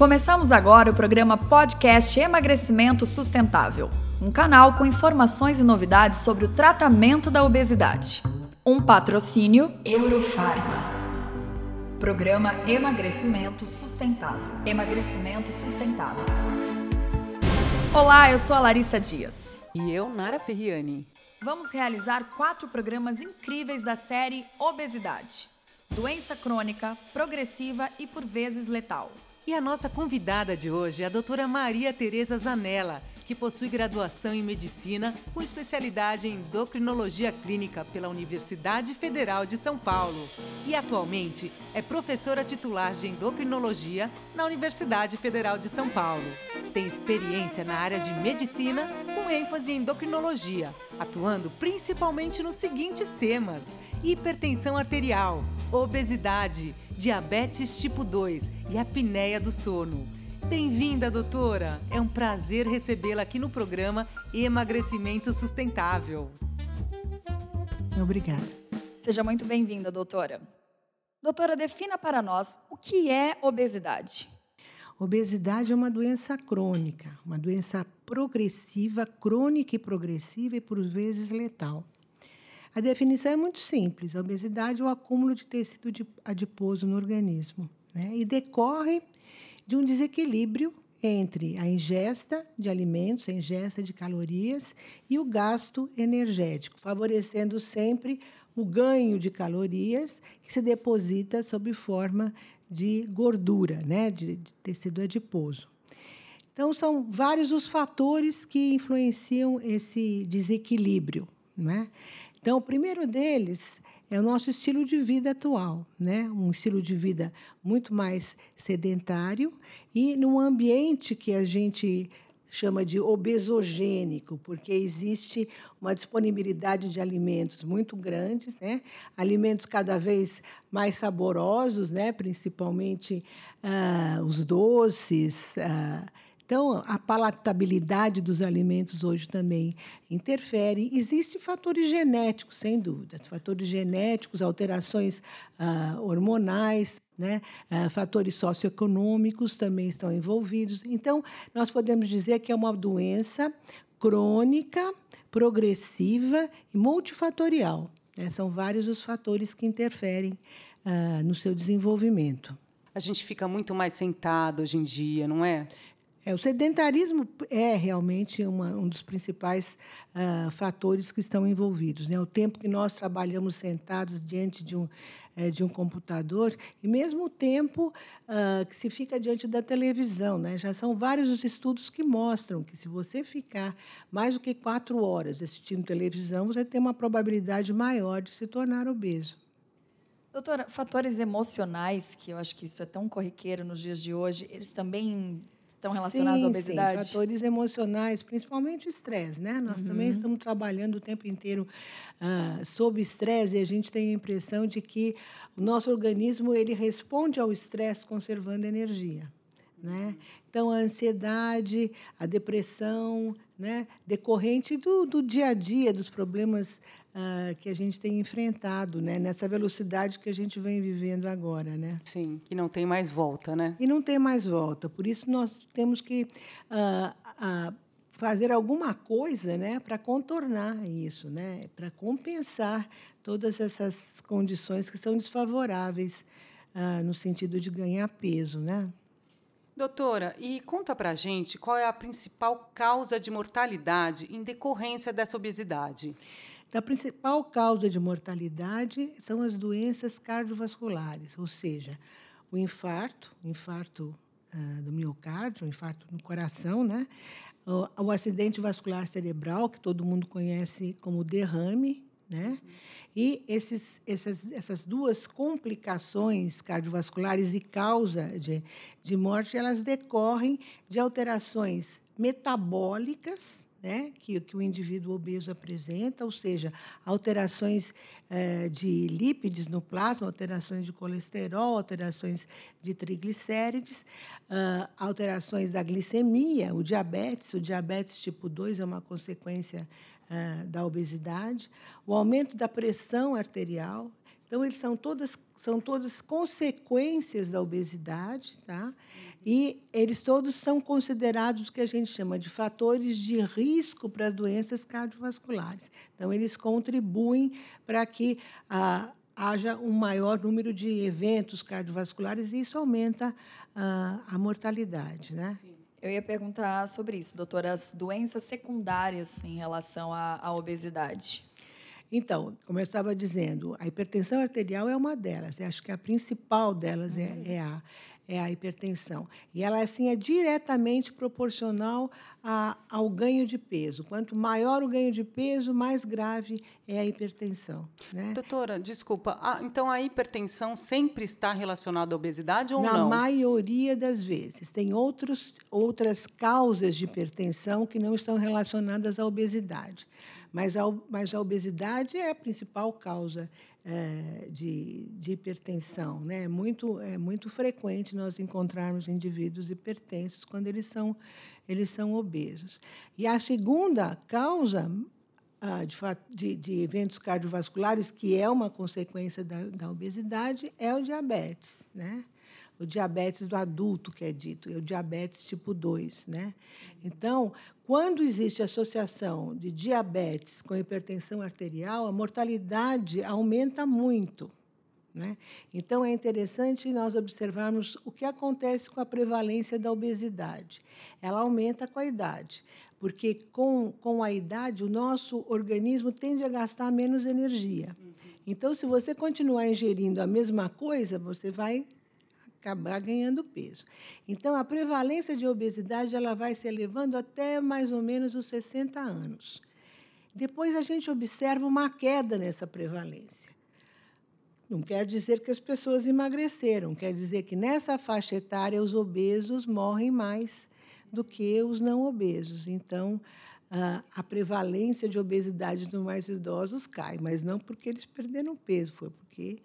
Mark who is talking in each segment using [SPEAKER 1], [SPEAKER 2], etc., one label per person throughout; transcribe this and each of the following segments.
[SPEAKER 1] Começamos agora o programa Podcast Emagrecimento Sustentável, um canal com informações e novidades sobre o tratamento da obesidade. Um patrocínio Eurofarma. Programa Emagrecimento Sustentável. Emagrecimento Sustentável. Olá, eu sou a Larissa Dias.
[SPEAKER 2] E eu, Nara Ferriani.
[SPEAKER 1] Vamos realizar quatro programas incríveis da série Obesidade. Doença crônica, progressiva e por vezes letal.
[SPEAKER 2] E a nossa convidada de hoje é a doutora Maria Tereza Zanella, que possui graduação em medicina com especialidade em endocrinologia clínica pela Universidade Federal de São Paulo e atualmente é professora titular de endocrinologia na Universidade Federal de São Paulo. Tem experiência na área de medicina com ênfase em endocrinologia, atuando principalmente nos seguintes temas: hipertensão arterial, obesidade, diabetes tipo 2 e apneia do sono. Bem-vinda, doutora! É um prazer recebê-la aqui no programa Emagrecimento Sustentável.
[SPEAKER 3] Obrigada.
[SPEAKER 1] Seja muito bem-vinda, doutora. Doutora, defina para nós o que é obesidade.
[SPEAKER 3] Obesidade é uma doença crônica, uma doença progressiva, crônica e progressiva e por vezes letal. A definição é muito simples: a obesidade é o acúmulo de tecido adiposo no organismo né? e decorre de um desequilíbrio entre a ingesta de alimentos, a ingesta de calorias e o gasto energético, favorecendo sempre o ganho de calorias que se deposita sob forma de gordura, né, de, de tecido adiposo. Então, são vários os fatores que influenciam esse desequilíbrio. Né? Então, o primeiro deles é o nosso estilo de vida atual, né? Um estilo de vida muito mais sedentário e num ambiente que a gente chama de obesogênico, porque existe uma disponibilidade de alimentos muito grandes, né? alimentos cada vez mais saborosos, né? principalmente ah, os doces, ah, então, a palatabilidade dos alimentos hoje também interfere. Existem fatores genéticos, sem dúvida, fatores genéticos, alterações ah, hormonais, né? Ah, fatores socioeconômicos também estão envolvidos. Então, nós podemos dizer que é uma doença crônica, progressiva e multifatorial. Né? São vários os fatores que interferem ah, no seu desenvolvimento.
[SPEAKER 2] A gente fica muito mais sentado hoje em dia, não é?
[SPEAKER 3] É, o sedentarismo é realmente uma, um dos principais uh, fatores que estão envolvidos. Né? O tempo que nós trabalhamos sentados diante de um, é, de um computador e mesmo o tempo uh, que se fica diante da televisão. Né? Já são vários os estudos que mostram que se você ficar mais do que quatro horas assistindo televisão, você tem uma probabilidade maior de se tornar obeso.
[SPEAKER 1] Doutora, fatores emocionais, que eu acho que isso é tão corriqueiro nos dias de hoje, eles também estão relacionados
[SPEAKER 3] sim,
[SPEAKER 1] à obesidade?
[SPEAKER 3] Sim, fatores emocionais, principalmente o estresse, né? Nós uhum. também estamos trabalhando o tempo inteiro uh, sob estresse e a gente tem a impressão de que o nosso organismo ele responde ao estresse conservando energia. Né? Então, a ansiedade, a depressão, né? decorrente do, do dia a dia, dos problemas uh, que a gente tem enfrentado, né? Nessa velocidade que a gente vem vivendo agora, né?
[SPEAKER 2] Sim, que não tem mais volta, né?
[SPEAKER 3] E não tem mais volta. Por isso nós temos que uh, uh, fazer alguma coisa, né, para contornar isso, né? Para compensar todas essas condições que são desfavoráveis no sentido de ganhar peso, né?
[SPEAKER 2] Doutora, e conta para gente qual é a principal causa de mortalidade em decorrência dessa obesidade.
[SPEAKER 3] Então, a principal causa de mortalidade são as doenças cardiovasculares, ou seja, o infarto, o infarto uh, do miocárdio, o infarto no coração, né? O, o, acidente vascular cerebral, que todo mundo conhece como derrame, né? E esses, essas, essas duas complicações cardiovasculares e causa de, de morte, elas decorrem de alterações metabólicas, né, que, que o indivíduo obeso apresenta, ou seja, alterações eh, de lípides no plasma, alterações de colesterol, alterações de triglicérides, uh, alterações da glicemia, o diabetes, o diabetes tipo 2 é uma consequência uh, da obesidade, o aumento da pressão arterial. Então, eles são todas são todas consequências da obesidade, tá? E eles todos são considerados o que a gente chama de fatores de risco para doenças cardiovasculares. Então, eles contribuem para que ah, haja um maior número de eventos cardiovasculares e isso aumenta ah, a mortalidade, né? Sim.
[SPEAKER 1] Eu ia perguntar sobre isso, doutora, as doenças secundárias em relação à, à obesidade.
[SPEAKER 3] Então, como eu estava dizendo, a hipertensão arterial é uma delas. Eu acho que a principal delas é, uhum. é, é a, é a hipertensão. E ela, assim, é diretamente proporcional a, ao ganho de peso. Quanto maior o ganho de peso, mais grave é a hipertensão. Né?
[SPEAKER 4] Doutora, desculpa, ah, então a hipertensão sempre está relacionada à obesidade ou
[SPEAKER 3] Na
[SPEAKER 4] não?
[SPEAKER 3] Na maioria das vezes. Tem outros, outras causas de hipertensão que não estão relacionadas à obesidade. Mas a, mas a obesidade é a principal causa é, de, de, hipertensão. Né? É, muito, é muito frequente nós encontrarmos indivíduos hipertensos quando eles são, eles são obesos. E a segunda causa ah, de, de, de, eventos cardiovasculares, que é uma consequência da, da obesidade, é o diabetes. Né? O diabetes do adulto, que é dito, é o diabetes tipo 2. Né? Então, quando existe associação de diabetes com hipertensão arterial, a mortalidade aumenta muito. Né? Então, é interessante nós observarmos o que acontece com a prevalência da obesidade. Ela aumenta com a idade, porque com, com a idade o nosso organismo tende a gastar menos energia. Então, se você continuar ingerindo a mesma coisa, você vai acabar ganhando peso. Então, a prevalência de obesidade ela vai se elevando até mais ou menos os 60 anos. Depois a gente observa uma queda nessa prevalência. Não quer dizer que as pessoas emagreceram, quer dizer que nessa faixa etária os obesos morrem mais do que os não obesos. Então, a prevalência de obesidade nos mais idosos cai, mas não porque eles perderam peso, foi porque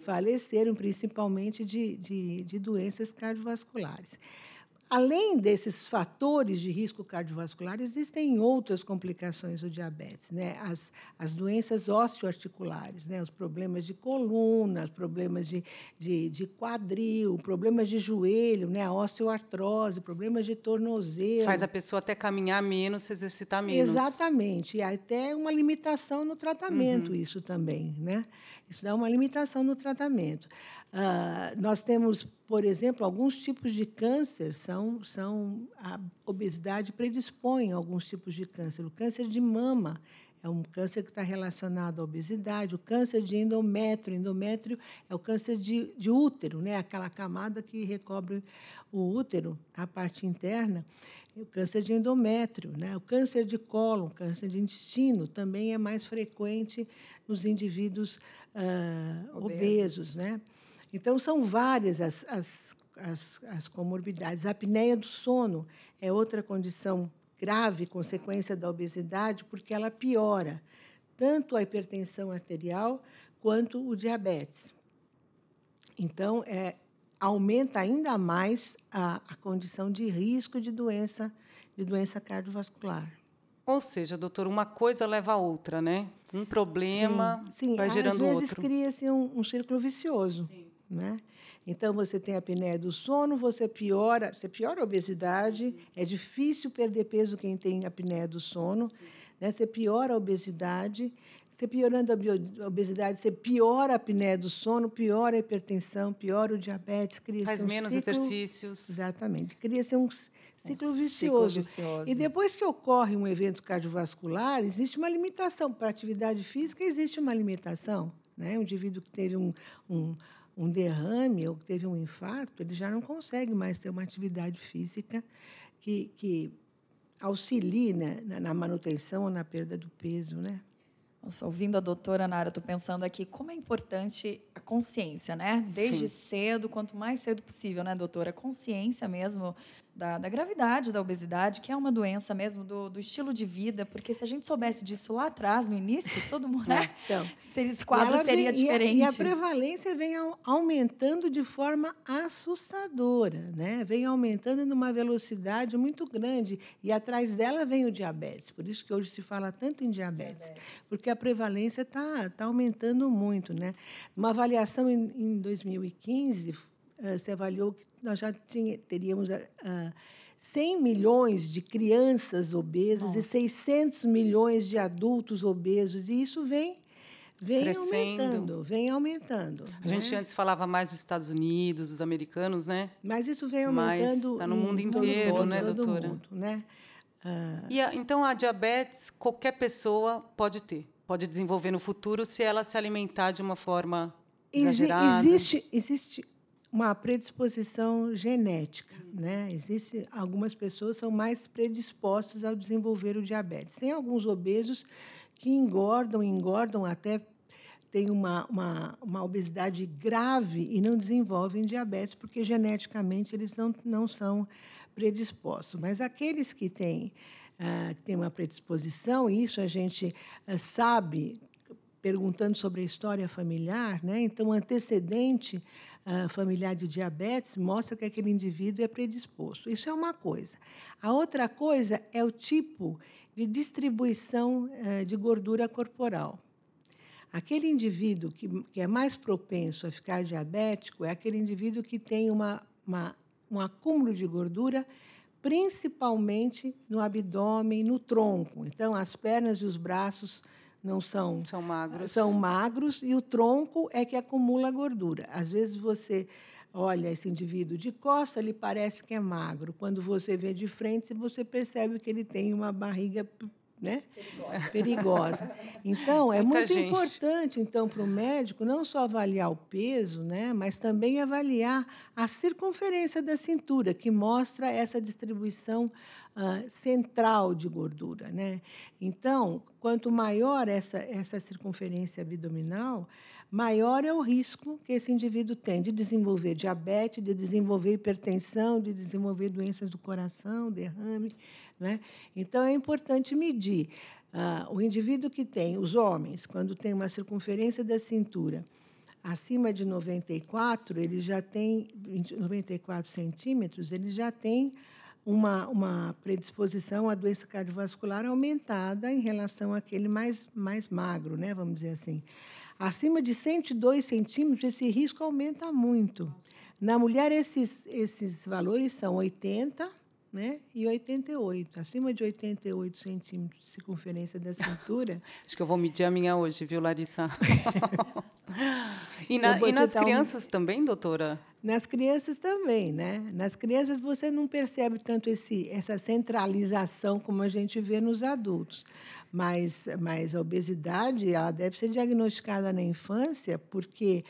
[SPEAKER 3] faleceram, principalmente de, de, de doenças cardiovasculares. Além desses fatores de risco cardiovascular, existem outras complicações do diabetes, né? As, as doenças osteoarticulares, né? Os problemas de coluna, os problemas de, de, de quadril, problemas de joelho, né? A osteoartrose, problemas de tornozelo.
[SPEAKER 4] Faz a pessoa até caminhar menos, se exercitar menos.
[SPEAKER 3] Exatamente. E até uma limitação no tratamento, uhum. isso também, né? Isso dá uma limitação no tratamento. Uh, nós temos, por exemplo, alguns tipos de câncer são, são a obesidade predispõe a alguns tipos de câncer. O câncer de mama é um câncer que está relacionado à obesidade. O câncer de endométrio, endométrio é o câncer de, de útero, né? Aquela camada que recobre o útero, a parte interna. O câncer de endométrio, né? O câncer de cólon, o câncer de intestino também é mais frequente nos indivíduos uh, obesos. obesos, né? Então, são várias as, as, as, as comorbidades. A apneia do sono é outra condição grave, consequência da obesidade, porque ela piora tanto a hipertensão arterial quanto o diabetes. Então, é, aumenta ainda mais a, a condição de risco de doença, de doença cardiovascular.
[SPEAKER 4] Ou seja, doutor, uma coisa leva a outra, né? Um problema sim, sim. vai gerando
[SPEAKER 3] outro.
[SPEAKER 4] Às vezes
[SPEAKER 3] cria-se um, um círculo vicioso. Sim. Né? Então você tem a apneia do sono, você piora, você piora a obesidade, é difícil perder peso quem tem apneia do sono, né? Você piora a obesidade, você piorando a obesidade, você piora a apneia do sono, piora a hipertensão, piora o diabetes,
[SPEAKER 4] cria Faz um menos ciclo, exercícios.
[SPEAKER 3] Exatamente, cria-se um ciclo, vicioso. ciclo vicioso. E depois que ocorre um evento cardiovascular, existe uma limitação. Para a atividade física, existe uma limitação. Né? Um indivíduo que teve um, um um derrame ou teve um infarto, ele já não consegue mais ter uma atividade física que, que auxilie né, na manutenção ou na perda do peso, né?
[SPEAKER 1] Nossa, ouvindo a doutora Nara, estou pensando aqui como é importante a consciência, né? Desde Sim. cedo, quanto mais cedo possível, né, doutora? Consciência mesmo da, da, gravidade da obesidade, que é uma doença mesmo do, do, estilo de vida, porque se a gente soubesse disso lá atrás, no início, todo mundo, né? É, então, esse quadro seria vem, diferente.
[SPEAKER 3] E a, e a, prevalência vem aumentando de forma assustadora, né? Vem aumentando numa velocidade muito grande e atrás dela vem o diabetes. Por isso que hoje se fala tanto em diabetes, diabetes. porque a prevalência está tá aumentando muito, né? Uma avaliação em, em 2015 uh, se avaliou que nós já tinha, teríamos uh, ah, 100 milhões de crianças obesas Nossa. e 600 milhões de adultos obesos, e isso vem vem Crescendo. aumentando, vem aumentando.
[SPEAKER 4] A né? gente antes falava mais dos Estados Unidos, dos americanos, né?
[SPEAKER 3] Mas isso vem aumentando. Mas
[SPEAKER 4] está no mundo inteiro, todo, né, doutora? Mundo, né? Ah. E a, então a diabetes qualquer pessoa pode ter, pode desenvolver no futuro se ela se alimentar de uma forma exagerada.
[SPEAKER 3] Existe, existe uma predisposição genética, né? Existe algumas pessoas são mais predispostas ao desenvolver o diabetes. Tem alguns obesos que engordam, engordam até têm uma, uma, uma obesidade grave e não desenvolvem diabetes porque geneticamente eles não, não são predispostos. Mas aqueles que têm, uh, têm uma predisposição, isso a gente uh, sabe perguntando sobre a história familiar, né? Então, antecedente familiar de diabetes mostra que aquele indivíduo é predisposto. Isso é uma coisa. A outra coisa é o tipo de distribuição uh, de gordura corporal. Aquele indivíduo que, que, é mais propenso a ficar diabético é aquele indivíduo que tem uma, uma, um acúmulo de gordura, principalmente no abdômen, no tronco. Então, as pernas e os braços não são
[SPEAKER 4] são magros.
[SPEAKER 3] São magros e o tronco é que acumula gordura. Às vezes você olha esse indivíduo de costa, ele parece que é magro. Quando você vê de frente, você percebe que ele tem uma barriga né? Perigosa. Perigosa. Então, é Muita muito gente. importante, então, para o médico não só avaliar o peso, né, mas também avaliar a circunferência da cintura, que mostra essa distribuição uh, central de gordura. Né? Então, quanto maior essa, essa circunferência abdominal, maior é o risco que esse indivíduo tem de desenvolver diabetes, de desenvolver hipertensão, de desenvolver doenças do coração, derrame, né? Então, é importante medir. Ah, o indivíduo que tem, os homens, quando tem uma circunferência da cintura acima de 94, ele já tem 20, 94 centímetros, ele já tem uma, uma predisposição à doença cardiovascular aumentada em relação àquele mais, mais magro, né? vamos dizer assim. Acima de 102 centímetros, esse risco aumenta muito. Na mulher, esses, esses valores são 80, né? e 88. Acima de 88 centímetros de circunferência da cintura.
[SPEAKER 4] Acho que eu vou medir a minha hoje, viu, Larissa? e, na, e nas crianças um... também, doutora?
[SPEAKER 3] Nas crianças também, né? Nas crianças você não percebe tanto esse, essa centralização como a gente vê nos adultos. Mas, mas a obesidade ela deve ser diagnosticada na infância, porque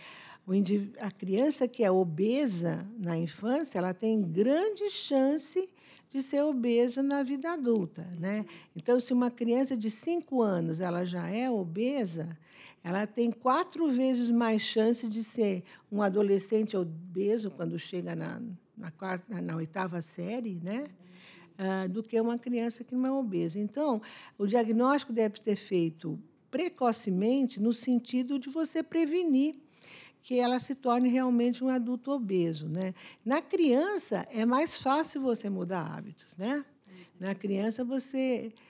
[SPEAKER 3] a criança que é obesa na infância, ela tem grande chance de ser obesa na vida adulta, né? Então, se uma criança de 5 anos ela já é obesa, ela tem quatro vezes mais chance de ser um adolescente obeso quando chega na, na, quarta, na oitava série, né? Uh, do que uma criança que não é obesa. Então, o diagnóstico deve ser feito precocemente no sentido de você prevenir que ela se torne realmente um adulto obeso. Né? Na criança, é mais fácil você mudar hábitos. Né? Na criança, você ah,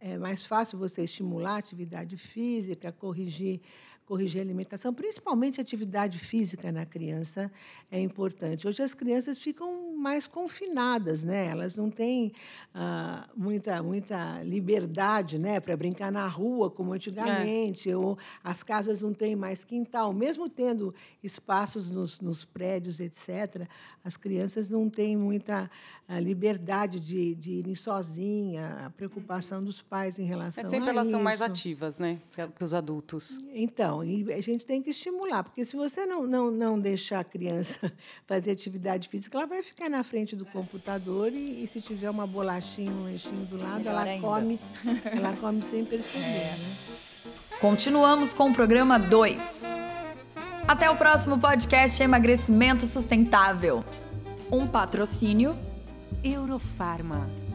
[SPEAKER 3] é mais fácil você estimular a atividade física, corrigir corrigir a alimentação, principalmente a atividade física na criança é importante. Hoje as crianças ficam mais confinadas, né? Elas não têm ah, muita muita liberdade, né, para brincar na rua como antigamente, é. ou as casas não têm mais quintal, mesmo tendo espaços nos, nos prédios, etc. As crianças não têm muita ah, liberdade de, de irem sozinha, a preocupação dos pais em relação a
[SPEAKER 4] isso. É sempre elas são mais ativas, né, que os adultos.
[SPEAKER 3] Então e a gente tem que estimular, porque se você não, não, não deixar a criança fazer atividade física, ela vai ficar na frente do computador e, e se tiver uma bolachinha, um lanchinho do lado, Melhor ela ainda. come, ela come sem perceber. É. Né?
[SPEAKER 1] Continuamos com o programa 2. Até o próximo podcast Emagrecimento Sustentável. Um patrocínio
[SPEAKER 2] Eurofarma